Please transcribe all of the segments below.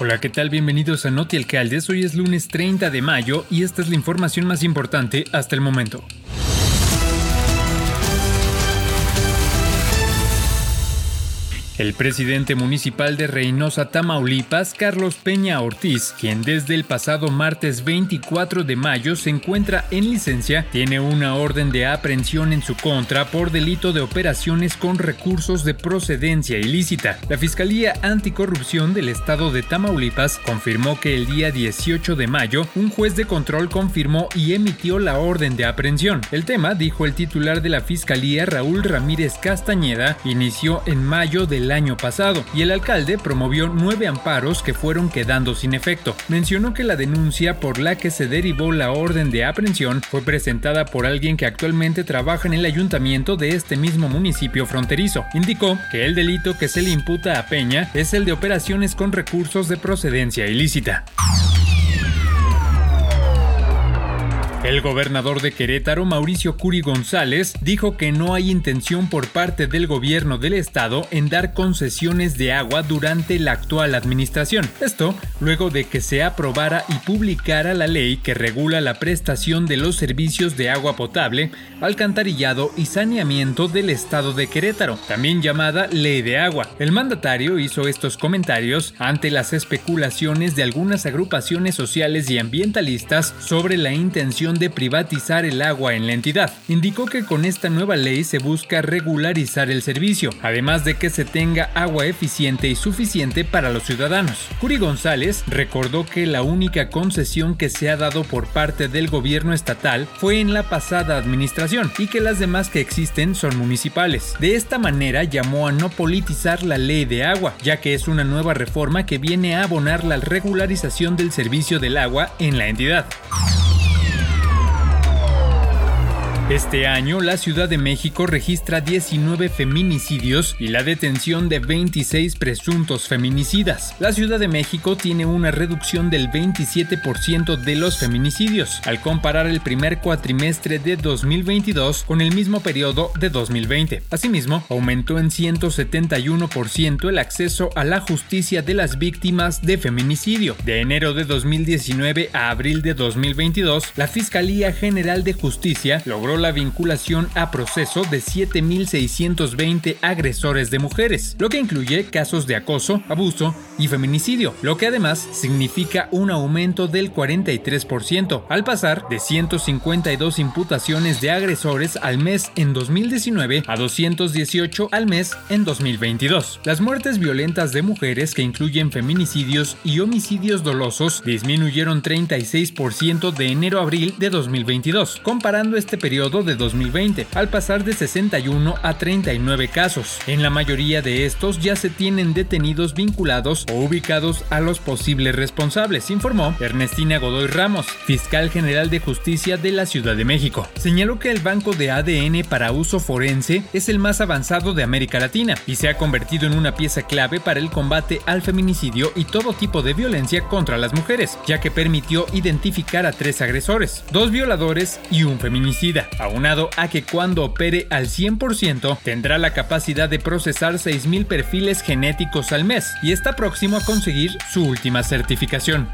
Hola, ¿qué tal? Bienvenidos a Noti Alcaldes. Hoy es lunes 30 de mayo y esta es la información más importante hasta el momento. El presidente municipal de Reynosa, Tamaulipas, Carlos Peña Ortiz, quien desde el pasado martes 24 de mayo se encuentra en licencia, tiene una orden de aprehensión en su contra por delito de operaciones con recursos de procedencia ilícita. La Fiscalía Anticorrupción del Estado de Tamaulipas confirmó que el día 18 de mayo un juez de control confirmó y emitió la orden de aprehensión. El tema, dijo el titular de la Fiscalía, Raúl Ramírez Castañeda, inició en mayo del año pasado y el alcalde promovió nueve amparos que fueron quedando sin efecto. Mencionó que la denuncia por la que se derivó la orden de aprehensión fue presentada por alguien que actualmente trabaja en el ayuntamiento de este mismo municipio fronterizo. Indicó que el delito que se le imputa a Peña es el de operaciones con recursos de procedencia ilícita. El gobernador de Querétaro, Mauricio Curi González, dijo que no hay intención por parte del gobierno del estado en dar concesiones de agua durante la actual administración. Esto luego de que se aprobara y publicara la ley que regula la prestación de los servicios de agua potable, alcantarillado y saneamiento del estado de Querétaro, también llamada Ley de Agua. El mandatario hizo estos comentarios ante las especulaciones de algunas agrupaciones sociales y ambientalistas sobre la intención de privatizar el agua en la entidad. Indicó que con esta nueva ley se busca regularizar el servicio, además de que se tenga agua eficiente y suficiente para los ciudadanos. Curi González recordó que la única concesión que se ha dado por parte del gobierno estatal fue en la pasada administración y que las demás que existen son municipales. De esta manera llamó a no politizar la ley de agua, ya que es una nueva reforma que viene a abonar la regularización del servicio del agua en la entidad. Este año, la Ciudad de México registra 19 feminicidios y la detención de 26 presuntos feminicidas. La Ciudad de México tiene una reducción del 27% de los feminicidios, al comparar el primer cuatrimestre de 2022 con el mismo periodo de 2020. Asimismo, aumentó en 171% el acceso a la justicia de las víctimas de feminicidio. De enero de 2019 a abril de 2022, la Fiscalía General de Justicia logró la vinculación a proceso de 7.620 agresores de mujeres, lo que incluye casos de acoso, abuso y feminicidio, lo que además significa un aumento del 43%, al pasar de 152 imputaciones de agresores al mes en 2019 a 218 al mes en 2022. Las muertes violentas de mujeres que incluyen feminicidios y homicidios dolosos disminuyeron 36% de enero a abril de 2022, comparando este periodo de 2020, al pasar de 61 a 39 casos. En la mayoría de estos ya se tienen detenidos vinculados o ubicados a los posibles responsables, informó Ernestina Godoy Ramos, fiscal general de justicia de la Ciudad de México. Señaló que el banco de ADN para uso forense es el más avanzado de América Latina y se ha convertido en una pieza clave para el combate al feminicidio y todo tipo de violencia contra las mujeres, ya que permitió identificar a tres agresores, dos violadores y un feminicida aunado a que cuando opere al 100% tendrá la capacidad de procesar 6.000 perfiles genéticos al mes y está próximo a conseguir su última certificación.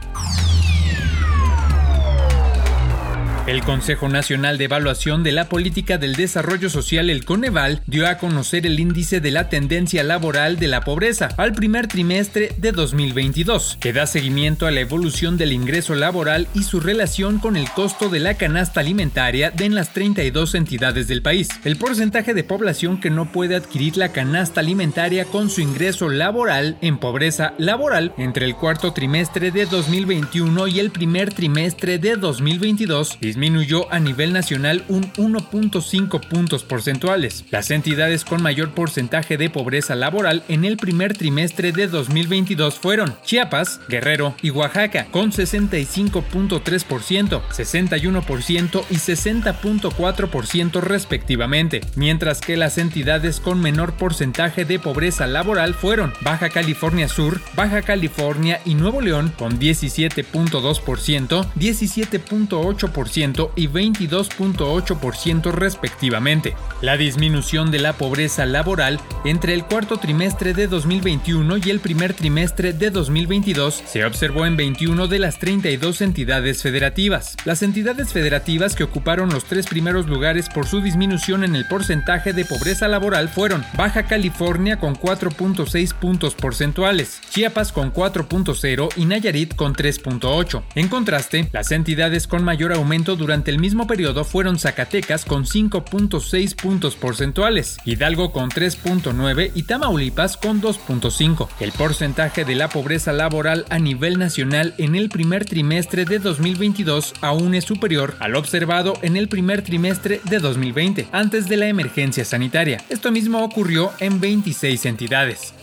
El Consejo Nacional de Evaluación de la Política del Desarrollo Social, el Coneval, dio a conocer el índice de la tendencia laboral de la pobreza al primer trimestre de 2022, que da seguimiento a la evolución del ingreso laboral y su relación con el costo de la canasta alimentaria de en las 32 entidades del país. El porcentaje de población que no puede adquirir la canasta alimentaria con su ingreso laboral en pobreza laboral entre el cuarto trimestre de 2021 y el primer trimestre de 2022 disminuyó a nivel nacional un 1.5 puntos porcentuales. Las entidades con mayor porcentaje de pobreza laboral en el primer trimestre de 2022 fueron Chiapas, Guerrero y Oaxaca, con 65.3%, 61% y 60.4% respectivamente, mientras que las entidades con menor porcentaje de pobreza laboral fueron Baja California Sur, Baja California y Nuevo León con 17.2%, 17.8% 22% y 22.8% respectivamente. La disminución de la pobreza laboral entre el cuarto trimestre de 2021 y el primer trimestre de 2022 se observó en 21 de las 32 entidades federativas. Las entidades federativas que ocuparon los tres primeros lugares por su disminución en el porcentaje de pobreza laboral fueron Baja California con 4.6 puntos porcentuales, Chiapas con 4.0 y Nayarit con 3.8. En contraste, las entidades con mayor aumento durante el mismo periodo fueron Zacatecas con 5.6 puntos porcentuales, Hidalgo con 3.9 y Tamaulipas con 2.5. El porcentaje de la pobreza laboral a nivel nacional en el primer trimestre de 2022 aún es superior al observado en el primer trimestre de 2020, antes de la emergencia sanitaria. Esto mismo ocurrió en 26 entidades.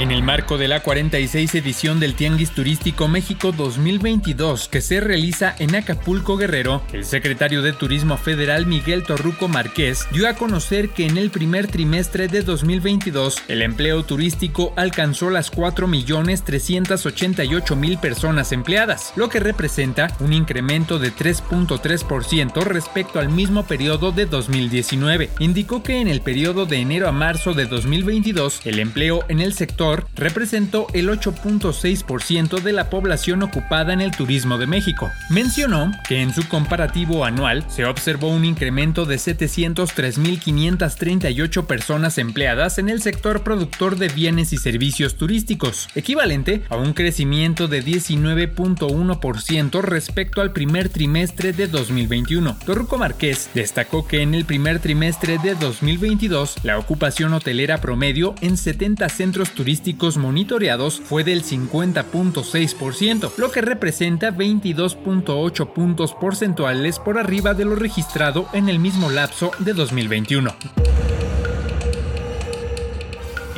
En el marco de la 46 edición del Tianguis Turístico México 2022 que se realiza en Acapulco Guerrero, el secretario de Turismo Federal Miguel Torruco Márquez dio a conocer que en el primer trimestre de 2022 el empleo turístico alcanzó las 4.388.000 personas empleadas, lo que representa un incremento de 3.3% respecto al mismo periodo de 2019. Indicó que en el periodo de enero a marzo de 2022 el empleo en el sector representó el 8.6% de la población ocupada en el turismo de México. Mencionó que en su comparativo anual se observó un incremento de 703.538 personas empleadas en el sector productor de bienes y servicios turísticos, equivalente a un crecimiento de 19.1% respecto al primer trimestre de 2021. Torruco Márquez destacó que en el primer trimestre de 2022 la ocupación hotelera promedio en 70 centros turísticos monitoreados fue del 50.6%, lo que representa 22.8 puntos porcentuales por arriba de lo registrado en el mismo lapso de 2021.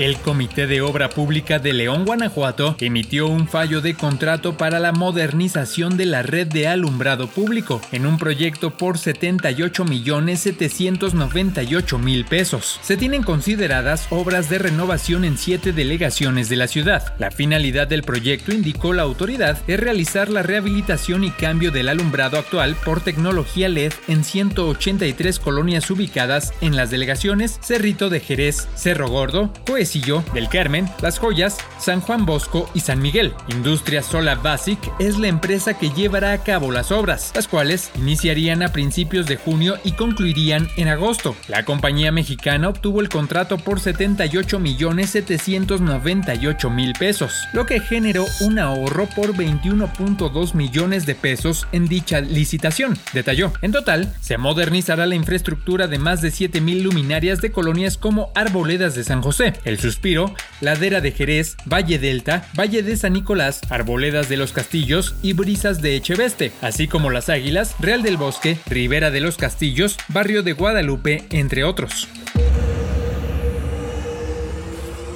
El Comité de Obra Pública de León, Guanajuato, emitió un fallo de contrato para la modernización de la red de alumbrado público en un proyecto por 78 millones 798 mil pesos. Se tienen consideradas obras de renovación en siete delegaciones de la ciudad. La finalidad del proyecto, indicó la autoridad, es realizar la rehabilitación y cambio del alumbrado actual por tecnología LED en 183 colonias ubicadas en las delegaciones Cerrito de Jerez, Cerro Gordo, del Carmen, Las Joyas, San Juan Bosco y San Miguel. Industria Sola Basic es la empresa que llevará a cabo las obras, las cuales iniciarían a principios de junio y concluirían en agosto. La compañía mexicana obtuvo el contrato por 78 millones 798 mil pesos, lo que generó un ahorro por 21.2 millones de pesos en dicha licitación, detalló. En total, se modernizará la infraestructura de más de 7 mil luminarias de colonias como Arboledas de San José, el Suspiro, Ladera de Jerez, Valle Delta, Valle de San Nicolás, Arboledas de los Castillos y Brisas de Echeveste, así como Las Águilas, Real del Bosque, Ribera de los Castillos, Barrio de Guadalupe, entre otros.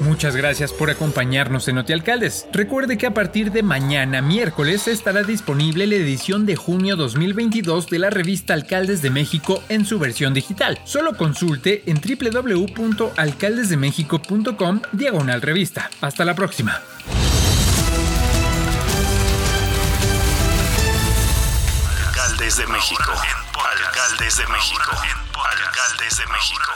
Muchas gracias por acompañarnos en Alcaldes. Recuerde que a partir de mañana, miércoles, estará disponible la edición de junio 2022 de la revista Alcaldes de México en su versión digital. Solo consulte en www.alcaldesdemexico.com diagonal revista. Hasta la próxima. Alcaldes de México. Alcaldes de México. Alcaldes de México.